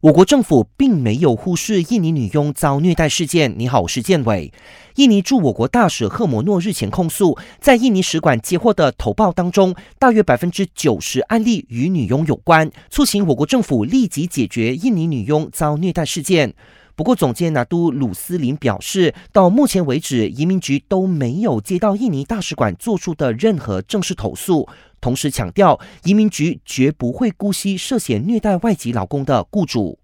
我国政府并没有忽视印尼女佣遭虐待事件。你好，我是建伟。印尼驻我国大使赫摩诺日前控诉，在印尼使馆接获的投报当中，大约百分之九十案例与女佣有关，促请我国政府立即解决印尼女佣遭虐待事件。不过，总监拿督鲁斯林表示，到目前为止，移民局都没有接到印尼大使馆做出的任何正式投诉。同时强调，移民局绝不会姑息涉嫌虐待外籍劳工的雇主。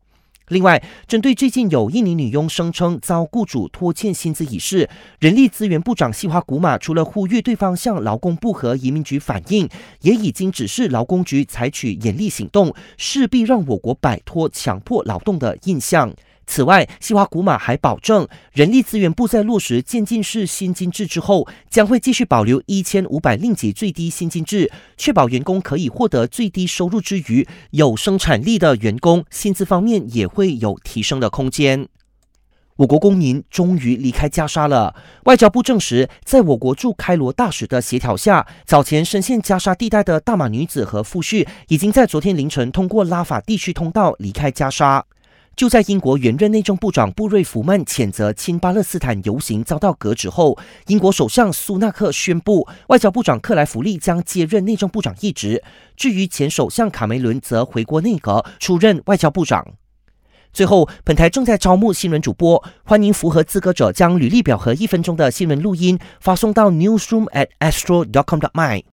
另外，针对最近有印尼女佣声称遭雇主拖欠薪资一事，人力资源部长西华古马除了呼吁对方向劳工部和移民局反映，也已经指示劳工局采取严厉行动，势必让我国摆脱强迫劳动的印象。此外，西华古马还保证，人力资源部在落实渐进式薪金制之后，将会继续保留一千五百令吉最低薪金制，确保员工可以获得最低收入之余，有生产力的员工薪资方面也会有提升的空间。我国公民终于离开加沙了。外交部证实，在我国驻开罗大使的协调下，早前深陷加沙地带的大马女子和夫婿，已经在昨天凌晨通过拉法地区通道离开加沙。就在英国原任内政部长布瑞弗曼谴责亲巴勒斯坦游行遭到革职后，英国首相苏纳克宣布，外交部长克莱弗利将接任内政部长一职。至于前首相卡梅伦，则回国内阁出任外交部长。最后，本台正在招募新闻主播，欢迎符合资格者将履历表和一分钟的新闻录音发送到 newsroom at astro dot com dot my。